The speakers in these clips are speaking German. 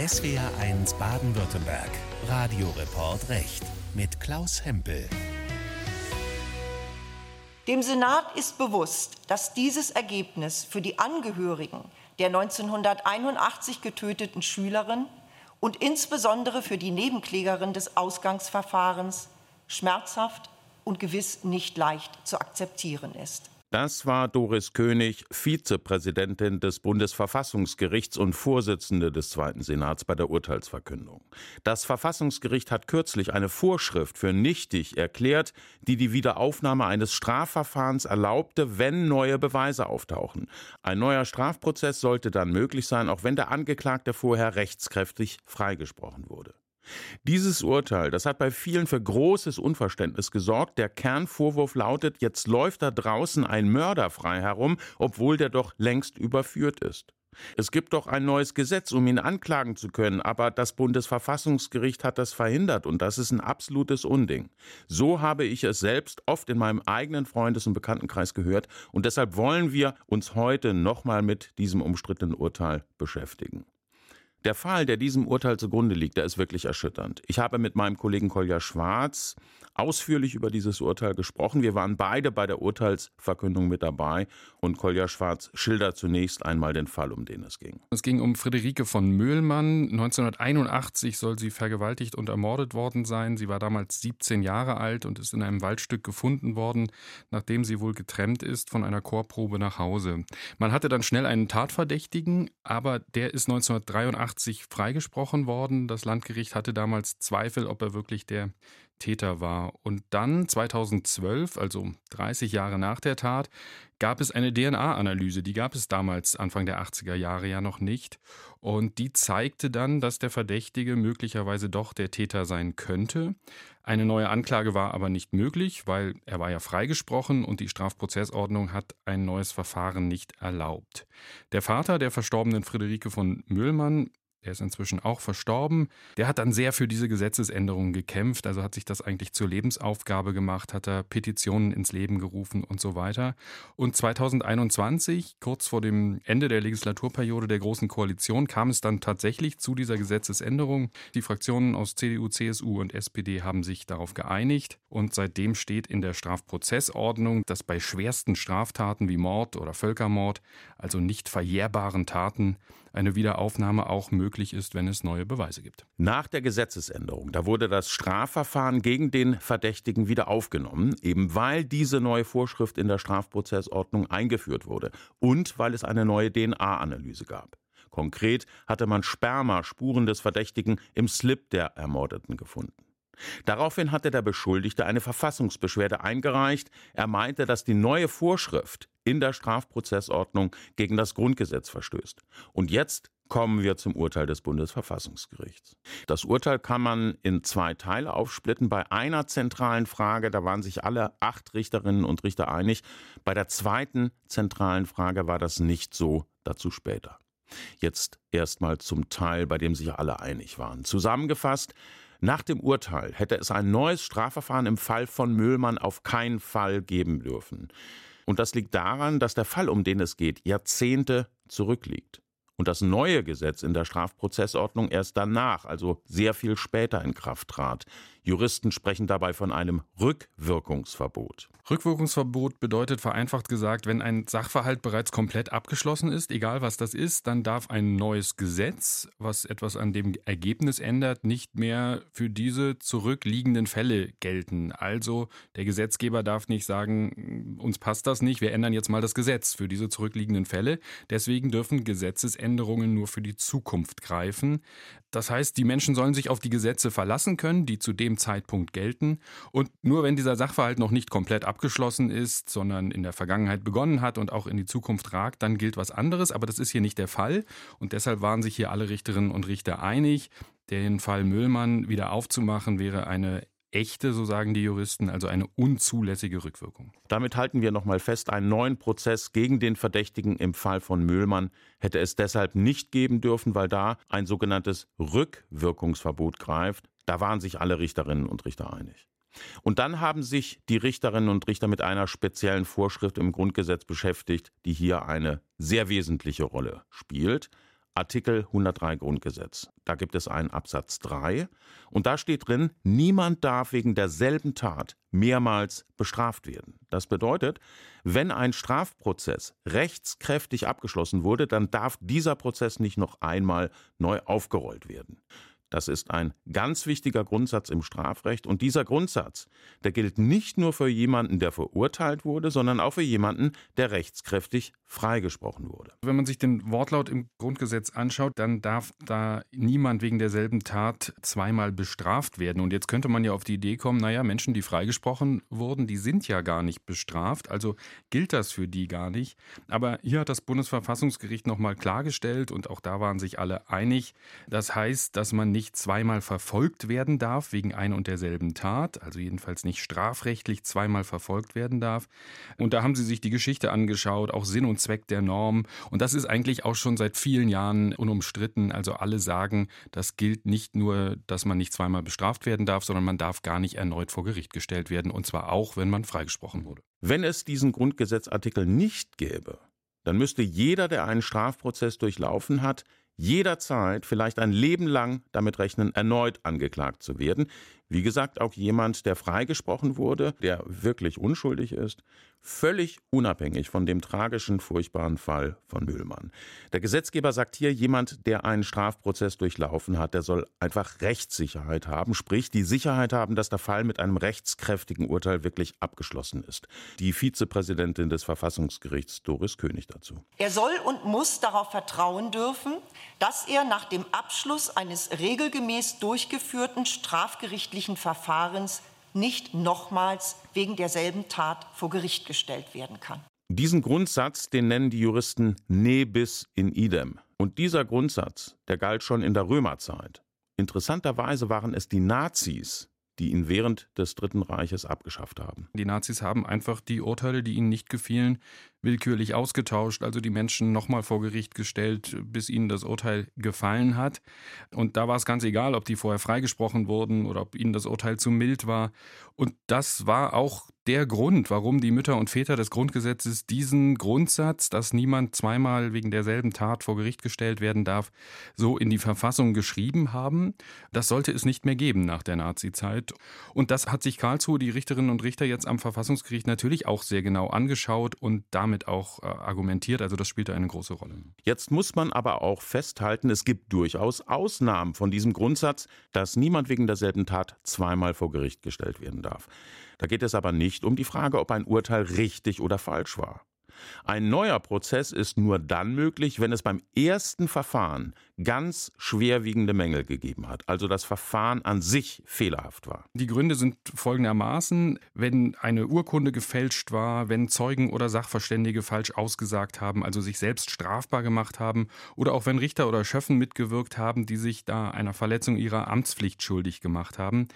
SWR1 Baden-Württemberg. Radioreport Recht mit Klaus Hempel. Dem Senat ist bewusst, dass dieses Ergebnis für die Angehörigen der 1981 getöteten Schülerin und insbesondere für die Nebenklägerin des Ausgangsverfahrens schmerzhaft und gewiss nicht leicht zu akzeptieren ist. Das war Doris König, Vizepräsidentin des Bundesverfassungsgerichts und Vorsitzende des Zweiten Senats bei der Urteilsverkündung. Das Verfassungsgericht hat kürzlich eine Vorschrift für nichtig erklärt, die die Wiederaufnahme eines Strafverfahrens erlaubte, wenn neue Beweise auftauchen. Ein neuer Strafprozess sollte dann möglich sein, auch wenn der Angeklagte vorher rechtskräftig freigesprochen wurde. Dieses Urteil, das hat bei vielen für großes Unverständnis gesorgt. Der Kernvorwurf lautet, jetzt läuft da draußen ein Mörder frei herum, obwohl der doch längst überführt ist. Es gibt doch ein neues Gesetz, um ihn anklagen zu können, aber das Bundesverfassungsgericht hat das verhindert und das ist ein absolutes Unding. So habe ich es selbst oft in meinem eigenen Freundes- und Bekanntenkreis gehört und deshalb wollen wir uns heute nochmal mit diesem umstrittenen Urteil beschäftigen. Der Fall, der diesem Urteil zugrunde liegt, der ist wirklich erschütternd. Ich habe mit meinem Kollegen Kolja Schwarz ausführlich über dieses Urteil gesprochen. Wir waren beide bei der Urteilsverkündung mit dabei und Kolja Schwarz schildert zunächst einmal den Fall, um den es ging. Es ging um Friederike von Möhlmann. 1981 soll sie vergewaltigt und ermordet worden sein. Sie war damals 17 Jahre alt und ist in einem Waldstück gefunden worden, nachdem sie wohl getrennt ist von einer Chorprobe nach Hause. Man hatte dann schnell einen Tatverdächtigen, aber der ist 1983 freigesprochen worden. Das Landgericht hatte damals Zweifel, ob er wirklich der Täter war. Und dann 2012, also 30 Jahre nach der Tat, gab es eine DNA-Analyse. Die gab es damals Anfang der 80er Jahre ja noch nicht. Und die zeigte dann, dass der Verdächtige möglicherweise doch der Täter sein könnte. Eine neue Anklage war aber nicht möglich, weil er war ja freigesprochen und die Strafprozessordnung hat ein neues Verfahren nicht erlaubt. Der Vater der verstorbenen Friederike von Müllmann der ist inzwischen auch verstorben. Der hat dann sehr für diese Gesetzesänderung gekämpft, also hat sich das eigentlich zur Lebensaufgabe gemacht, hat er Petitionen ins Leben gerufen und so weiter. Und 2021, kurz vor dem Ende der Legislaturperiode der Großen Koalition, kam es dann tatsächlich zu dieser Gesetzesänderung. Die Fraktionen aus CDU, CSU und SPD haben sich darauf geeinigt und seitdem steht in der Strafprozessordnung, dass bei schwersten Straftaten wie Mord oder Völkermord, also nicht verjährbaren Taten, eine Wiederaufnahme auch möglich ist, wenn es neue Beweise gibt. Nach der Gesetzesänderung, da wurde das Strafverfahren gegen den Verdächtigen wieder aufgenommen, eben weil diese neue Vorschrift in der Strafprozessordnung eingeführt wurde und weil es eine neue DNA-Analyse gab. Konkret hatte man Spermaspuren des Verdächtigen im Slip der Ermordeten gefunden. Daraufhin hatte der Beschuldigte eine Verfassungsbeschwerde eingereicht. Er meinte, dass die neue Vorschrift in der Strafprozessordnung gegen das Grundgesetz verstößt. Und jetzt kommen wir zum Urteil des Bundesverfassungsgerichts. Das Urteil kann man in zwei Teile aufsplitten. Bei einer zentralen Frage, da waren sich alle acht Richterinnen und Richter einig. Bei der zweiten zentralen Frage war das nicht so, dazu später. Jetzt erstmal zum Teil, bei dem sich alle einig waren. Zusammengefasst, nach dem Urteil hätte es ein neues Strafverfahren im Fall von Müllmann auf keinen Fall geben dürfen. Und das liegt daran, dass der Fall, um den es geht, Jahrzehnte zurückliegt und das neue Gesetz in der Strafprozessordnung erst danach, also sehr viel später in Kraft trat. Juristen sprechen dabei von einem Rückwirkungsverbot. Rückwirkungsverbot bedeutet vereinfacht gesagt, wenn ein Sachverhalt bereits komplett abgeschlossen ist, egal was das ist, dann darf ein neues Gesetz, was etwas an dem Ergebnis ändert, nicht mehr für diese zurückliegenden Fälle gelten. Also der Gesetzgeber darf nicht sagen, uns passt das nicht, wir ändern jetzt mal das Gesetz für diese zurückliegenden Fälle. Deswegen dürfen Gesetzesänderungen nur für die Zukunft greifen. Das heißt, die Menschen sollen sich auf die Gesetze verlassen können, die zu dem Zeitpunkt gelten. Und nur wenn dieser Sachverhalt noch nicht komplett abgeschlossen ist, sondern in der Vergangenheit begonnen hat und auch in die Zukunft ragt, dann gilt was anderes. Aber das ist hier nicht der Fall. Und deshalb waren sich hier alle Richterinnen und Richter einig. Den Fall Müllmann wieder aufzumachen wäre eine echte, so sagen die Juristen, also eine unzulässige Rückwirkung. Damit halten wir nochmal fest, einen neuen Prozess gegen den Verdächtigen im Fall von Müllmann hätte es deshalb nicht geben dürfen, weil da ein sogenanntes Rückwirkungsverbot greift. Da waren sich alle Richterinnen und Richter einig. Und dann haben sich die Richterinnen und Richter mit einer speziellen Vorschrift im Grundgesetz beschäftigt, die hier eine sehr wesentliche Rolle spielt. Artikel 103 Grundgesetz. Da gibt es einen Absatz 3 und da steht drin, niemand darf wegen derselben Tat mehrmals bestraft werden. Das bedeutet, wenn ein Strafprozess rechtskräftig abgeschlossen wurde, dann darf dieser Prozess nicht noch einmal neu aufgerollt werden. Das ist ein ganz wichtiger Grundsatz im Strafrecht. Und dieser Grundsatz, der gilt nicht nur für jemanden, der verurteilt wurde, sondern auch für jemanden, der rechtskräftig freigesprochen wurde. Wenn man sich den Wortlaut im Grundgesetz anschaut, dann darf da niemand wegen derselben Tat zweimal bestraft werden. Und jetzt könnte man ja auf die Idee kommen, naja, Menschen, die freigesprochen wurden, die sind ja gar nicht bestraft. Also gilt das für die gar nicht. Aber hier hat das Bundesverfassungsgericht nochmal klargestellt und auch da waren sich alle einig. Das heißt, dass man nicht nicht zweimal verfolgt werden darf wegen ein und derselben Tat, also jedenfalls nicht strafrechtlich zweimal verfolgt werden darf. Und da haben sie sich die Geschichte angeschaut, auch Sinn und Zweck der Norm. Und das ist eigentlich auch schon seit vielen Jahren unumstritten. Also alle sagen, das gilt nicht nur, dass man nicht zweimal bestraft werden darf, sondern man darf gar nicht erneut vor Gericht gestellt werden. Und zwar auch, wenn man freigesprochen wurde. Wenn es diesen Grundgesetzartikel nicht gäbe, dann müsste jeder, der einen Strafprozess durchlaufen hat, jederzeit, vielleicht ein Leben lang damit rechnen, erneut angeklagt zu werden. Wie gesagt, auch jemand, der freigesprochen wurde, der wirklich unschuldig ist, völlig unabhängig von dem tragischen, furchtbaren Fall von Mühlmann. Der Gesetzgeber sagt hier, jemand, der einen Strafprozess durchlaufen hat, der soll einfach Rechtssicherheit haben, sprich die Sicherheit haben, dass der Fall mit einem rechtskräftigen Urteil wirklich abgeschlossen ist. Die Vizepräsidentin des Verfassungsgerichts Doris König dazu. Er soll und muss darauf vertrauen dürfen, dass er nach dem Abschluss eines regelgemäß durchgeführten strafgerichtlichen Verfahrens nicht nochmals wegen derselben Tat vor Gericht gestellt werden kann. Diesen Grundsatz, den nennen die Juristen ne bis in idem. Und dieser Grundsatz, der galt schon in der Römerzeit. Interessanterweise waren es die Nazis, die ihn während des Dritten Reiches abgeschafft haben. Die Nazis haben einfach die Urteile, die ihnen nicht gefielen, willkürlich ausgetauscht, also die Menschen nochmal vor Gericht gestellt, bis ihnen das Urteil gefallen hat. Und da war es ganz egal, ob die vorher freigesprochen wurden oder ob ihnen das Urteil zu mild war. Und das war auch der Grund, warum die Mütter und Väter des Grundgesetzes diesen Grundsatz, dass niemand zweimal wegen derselben Tat vor Gericht gestellt werden darf, so in die Verfassung geschrieben haben. Das sollte es nicht mehr geben nach der Nazizeit. Und das hat sich Karlsruhe, die Richterinnen und Richter jetzt am Verfassungsgericht natürlich auch sehr genau angeschaut und damit damit auch äh, argumentiert. Also das spielt da eine große Rolle. Jetzt muss man aber auch festhalten, es gibt durchaus Ausnahmen von diesem Grundsatz, dass niemand wegen derselben Tat zweimal vor Gericht gestellt werden darf. Da geht es aber nicht um die Frage, ob ein Urteil richtig oder falsch war. Ein neuer Prozess ist nur dann möglich, wenn es beim ersten Verfahren ganz schwerwiegende Mängel gegeben hat, also das Verfahren an sich fehlerhaft war. Die Gründe sind folgendermaßen, wenn eine Urkunde gefälscht war, wenn Zeugen oder Sachverständige falsch ausgesagt haben, also sich selbst strafbar gemacht haben, oder auch wenn Richter oder Schöffen mitgewirkt haben, die sich da einer Verletzung ihrer Amtspflicht schuldig gemacht haben.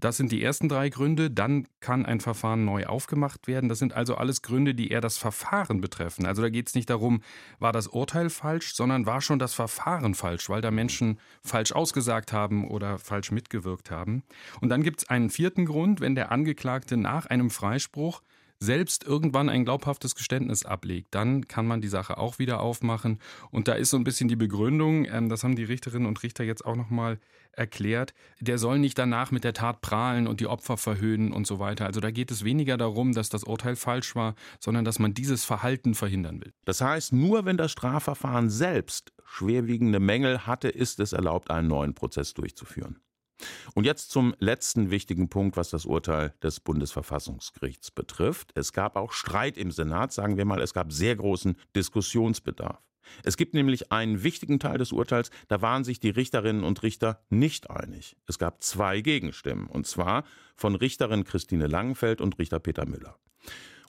Das sind die ersten drei Gründe. Dann kann ein Verfahren neu aufgemacht werden. Das sind also alles Gründe, die eher das Verfahren betreffen. Also da geht es nicht darum, war das Urteil falsch, sondern war schon das Verfahren falsch, weil da Menschen falsch ausgesagt haben oder falsch mitgewirkt haben. Und dann gibt es einen vierten Grund, wenn der Angeklagte nach einem Freispruch selbst irgendwann ein glaubhaftes Geständnis ablegt, dann kann man die Sache auch wieder aufmachen. Und da ist so ein bisschen die Begründung, ähm, das haben die Richterinnen und Richter jetzt auch nochmal erklärt, der soll nicht danach mit der Tat prahlen und die Opfer verhöhnen und so weiter. Also da geht es weniger darum, dass das Urteil falsch war, sondern dass man dieses Verhalten verhindern will. Das heißt, nur wenn das Strafverfahren selbst schwerwiegende Mängel hatte, ist es erlaubt, einen neuen Prozess durchzuführen. Und jetzt zum letzten wichtigen Punkt, was das Urteil des Bundesverfassungsgerichts betrifft. Es gab auch Streit im Senat, sagen wir mal, es gab sehr großen Diskussionsbedarf. Es gibt nämlich einen wichtigen Teil des Urteils, da waren sich die Richterinnen und Richter nicht einig. Es gab zwei Gegenstimmen, und zwar von Richterin Christine Langenfeld und Richter Peter Müller.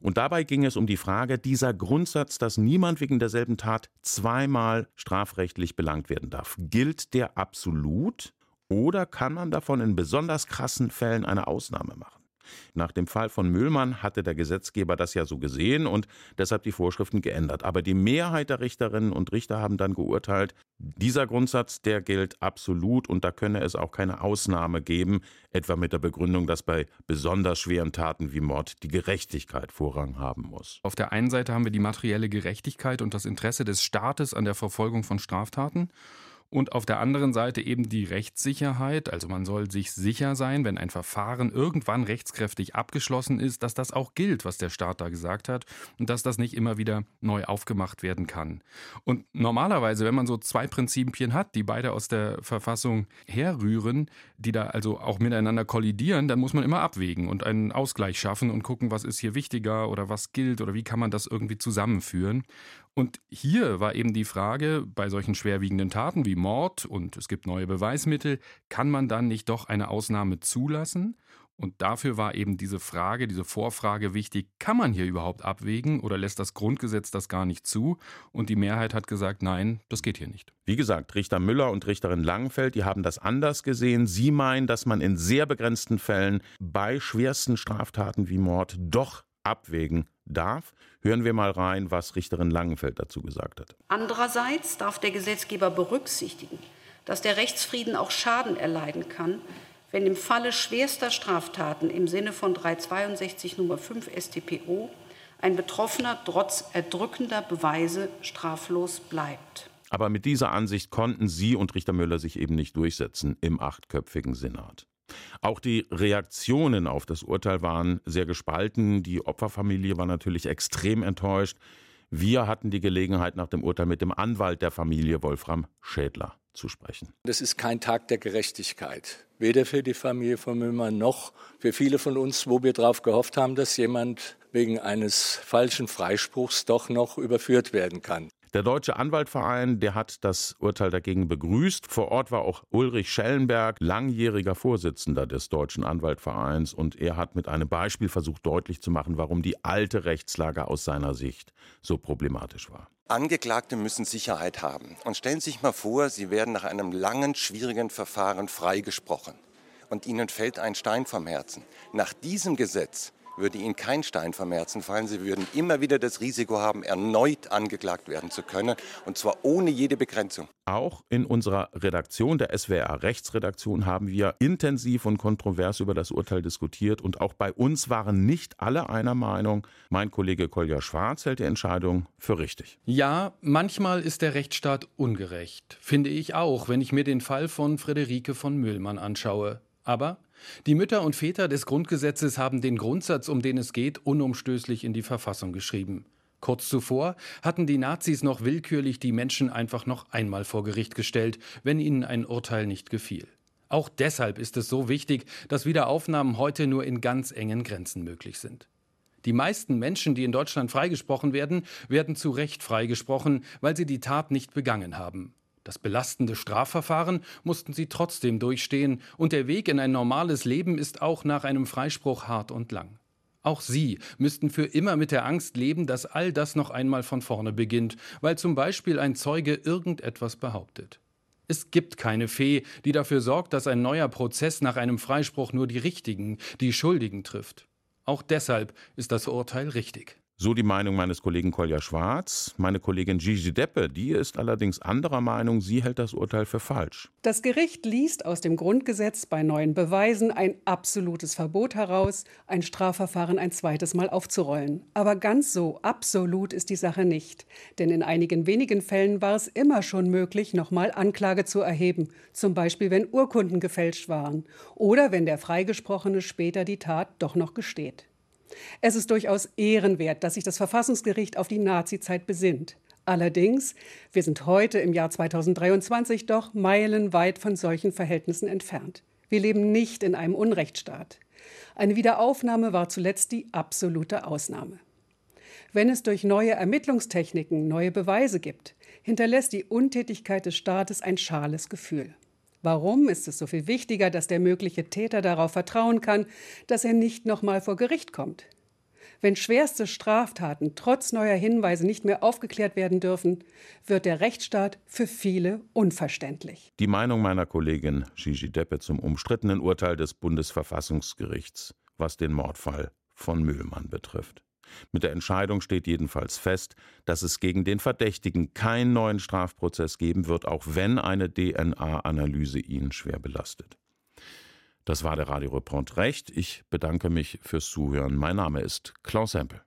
Und dabei ging es um die Frage, dieser Grundsatz, dass niemand wegen derselben Tat zweimal strafrechtlich belangt werden darf, gilt der absolut oder kann man davon in besonders krassen Fällen eine Ausnahme machen? Nach dem Fall von Müllmann hatte der Gesetzgeber das ja so gesehen und deshalb die Vorschriften geändert. Aber die Mehrheit der Richterinnen und Richter haben dann geurteilt, dieser Grundsatz, der gilt absolut und da könne es auch keine Ausnahme geben, etwa mit der Begründung, dass bei besonders schweren Taten wie Mord die Gerechtigkeit Vorrang haben muss. Auf der einen Seite haben wir die materielle Gerechtigkeit und das Interesse des Staates an der Verfolgung von Straftaten und auf der anderen Seite eben die Rechtssicherheit. Also man soll sich sicher sein, wenn ein Verfahren irgendwann rechtskräftig abgeschlossen ist, dass das auch gilt, was der Staat da gesagt hat und dass das nicht immer wieder neu aufgemacht werden kann. Und normalerweise, wenn man so zwei Prinzipien hat, die beide aus der Verfassung herrühren, die da also auch miteinander kollidieren, dann muss man immer abwägen und einen Ausgleich schaffen und gucken, was ist hier wichtiger oder was gilt oder wie kann man das irgendwie zusammenführen. Und hier war eben die Frage, bei solchen schwerwiegenden Taten wie Mord und es gibt neue Beweismittel, kann man dann nicht doch eine Ausnahme zulassen? Und dafür war eben diese Frage, diese Vorfrage wichtig, kann man hier überhaupt abwägen oder lässt das Grundgesetz das gar nicht zu? Und die Mehrheit hat gesagt, nein, das geht hier nicht. Wie gesagt, Richter Müller und Richterin Langenfeld, die haben das anders gesehen. Sie meinen, dass man in sehr begrenzten Fällen bei schwersten Straftaten wie Mord doch abwägen darf. Hören wir mal rein, was Richterin Langenfeld dazu gesagt hat. Andererseits darf der Gesetzgeber berücksichtigen, dass der Rechtsfrieden auch Schaden erleiden kann, wenn im Falle schwerster Straftaten im Sinne von 362 Nummer 5 StPO ein Betroffener trotz erdrückender Beweise straflos bleibt. Aber mit dieser Ansicht konnten Sie und Richter Müller sich eben nicht durchsetzen im achtköpfigen Senat. Auch die Reaktionen auf das Urteil waren sehr gespalten. Die Opferfamilie war natürlich extrem enttäuscht. Wir hatten die Gelegenheit, nach dem Urteil mit dem Anwalt der Familie Wolfram Schädler zu sprechen. Das ist kein Tag der Gerechtigkeit. Weder für die Familie von Müllmann noch für viele von uns, wo wir darauf gehofft haben, dass jemand wegen eines falschen Freispruchs doch noch überführt werden kann. Der Deutsche Anwaltverein, der hat das Urteil dagegen begrüßt. Vor Ort war auch Ulrich Schellenberg, langjähriger Vorsitzender des Deutschen Anwaltvereins, und er hat mit einem Beispiel versucht deutlich zu machen, warum die alte Rechtslage aus seiner Sicht so problematisch war. Angeklagte müssen Sicherheit haben. Und stellen Sie sich mal vor, Sie werden nach einem langen, schwierigen Verfahren freigesprochen. Und Ihnen fällt ein Stein vom Herzen. Nach diesem Gesetz würde ihnen kein Stein vom Herzen fallen. Sie würden immer wieder das Risiko haben, erneut angeklagt werden zu können, und zwar ohne jede Begrenzung. Auch in unserer Redaktion, der SWR Rechtsredaktion, haben wir intensiv und kontrovers über das Urteil diskutiert. Und auch bei uns waren nicht alle einer Meinung. Mein Kollege Kolja Schwarz hält die Entscheidung für richtig. Ja, manchmal ist der Rechtsstaat ungerecht. Finde ich auch, wenn ich mir den Fall von Friederike von Müllmann anschaue. Aber die Mütter und Väter des Grundgesetzes haben den Grundsatz, um den es geht, unumstößlich in die Verfassung geschrieben. Kurz zuvor hatten die Nazis noch willkürlich die Menschen einfach noch einmal vor Gericht gestellt, wenn ihnen ein Urteil nicht gefiel. Auch deshalb ist es so wichtig, dass Wiederaufnahmen heute nur in ganz engen Grenzen möglich sind. Die meisten Menschen, die in Deutschland freigesprochen werden, werden zu Recht freigesprochen, weil sie die Tat nicht begangen haben. Das belastende Strafverfahren mussten sie trotzdem durchstehen, und der Weg in ein normales Leben ist auch nach einem Freispruch hart und lang. Auch sie müssten für immer mit der Angst leben, dass all das noch einmal von vorne beginnt, weil zum Beispiel ein Zeuge irgendetwas behauptet. Es gibt keine Fee, die dafür sorgt, dass ein neuer Prozess nach einem Freispruch nur die Richtigen, die Schuldigen trifft. Auch deshalb ist das Urteil richtig. So die Meinung meines Kollegen Kolja Schwarz. Meine Kollegin Gigi Deppe, die ist allerdings anderer Meinung. Sie hält das Urteil für falsch. Das Gericht liest aus dem Grundgesetz bei neuen Beweisen ein absolutes Verbot heraus, ein Strafverfahren ein zweites Mal aufzurollen. Aber ganz so absolut ist die Sache nicht. Denn in einigen wenigen Fällen war es immer schon möglich, nochmal Anklage zu erheben. Zum Beispiel, wenn Urkunden gefälscht waren. Oder wenn der Freigesprochene später die Tat doch noch gesteht. Es ist durchaus ehrenwert, dass sich das Verfassungsgericht auf die Nazizeit besinnt. Allerdings, wir sind heute im Jahr 2023 doch meilenweit von solchen Verhältnissen entfernt. Wir leben nicht in einem Unrechtsstaat. Eine Wiederaufnahme war zuletzt die absolute Ausnahme. Wenn es durch neue Ermittlungstechniken neue Beweise gibt, hinterlässt die Untätigkeit des Staates ein schales Gefühl. Warum ist es so viel wichtiger, dass der mögliche Täter darauf vertrauen kann, dass er nicht nochmal vor Gericht kommt? Wenn schwerste Straftaten trotz neuer Hinweise nicht mehr aufgeklärt werden dürfen, wird der Rechtsstaat für viele unverständlich. Die Meinung meiner Kollegin Gigi Deppe zum umstrittenen Urteil des Bundesverfassungsgerichts was den Mordfall von Mühlmann betrifft. Mit der Entscheidung steht jedenfalls fest, dass es gegen den Verdächtigen keinen neuen Strafprozess geben wird, auch wenn eine DNA-Analyse ihn schwer belastet. Das war der Radioreport Recht. Ich bedanke mich fürs Zuhören. Mein Name ist Klaus Hempel.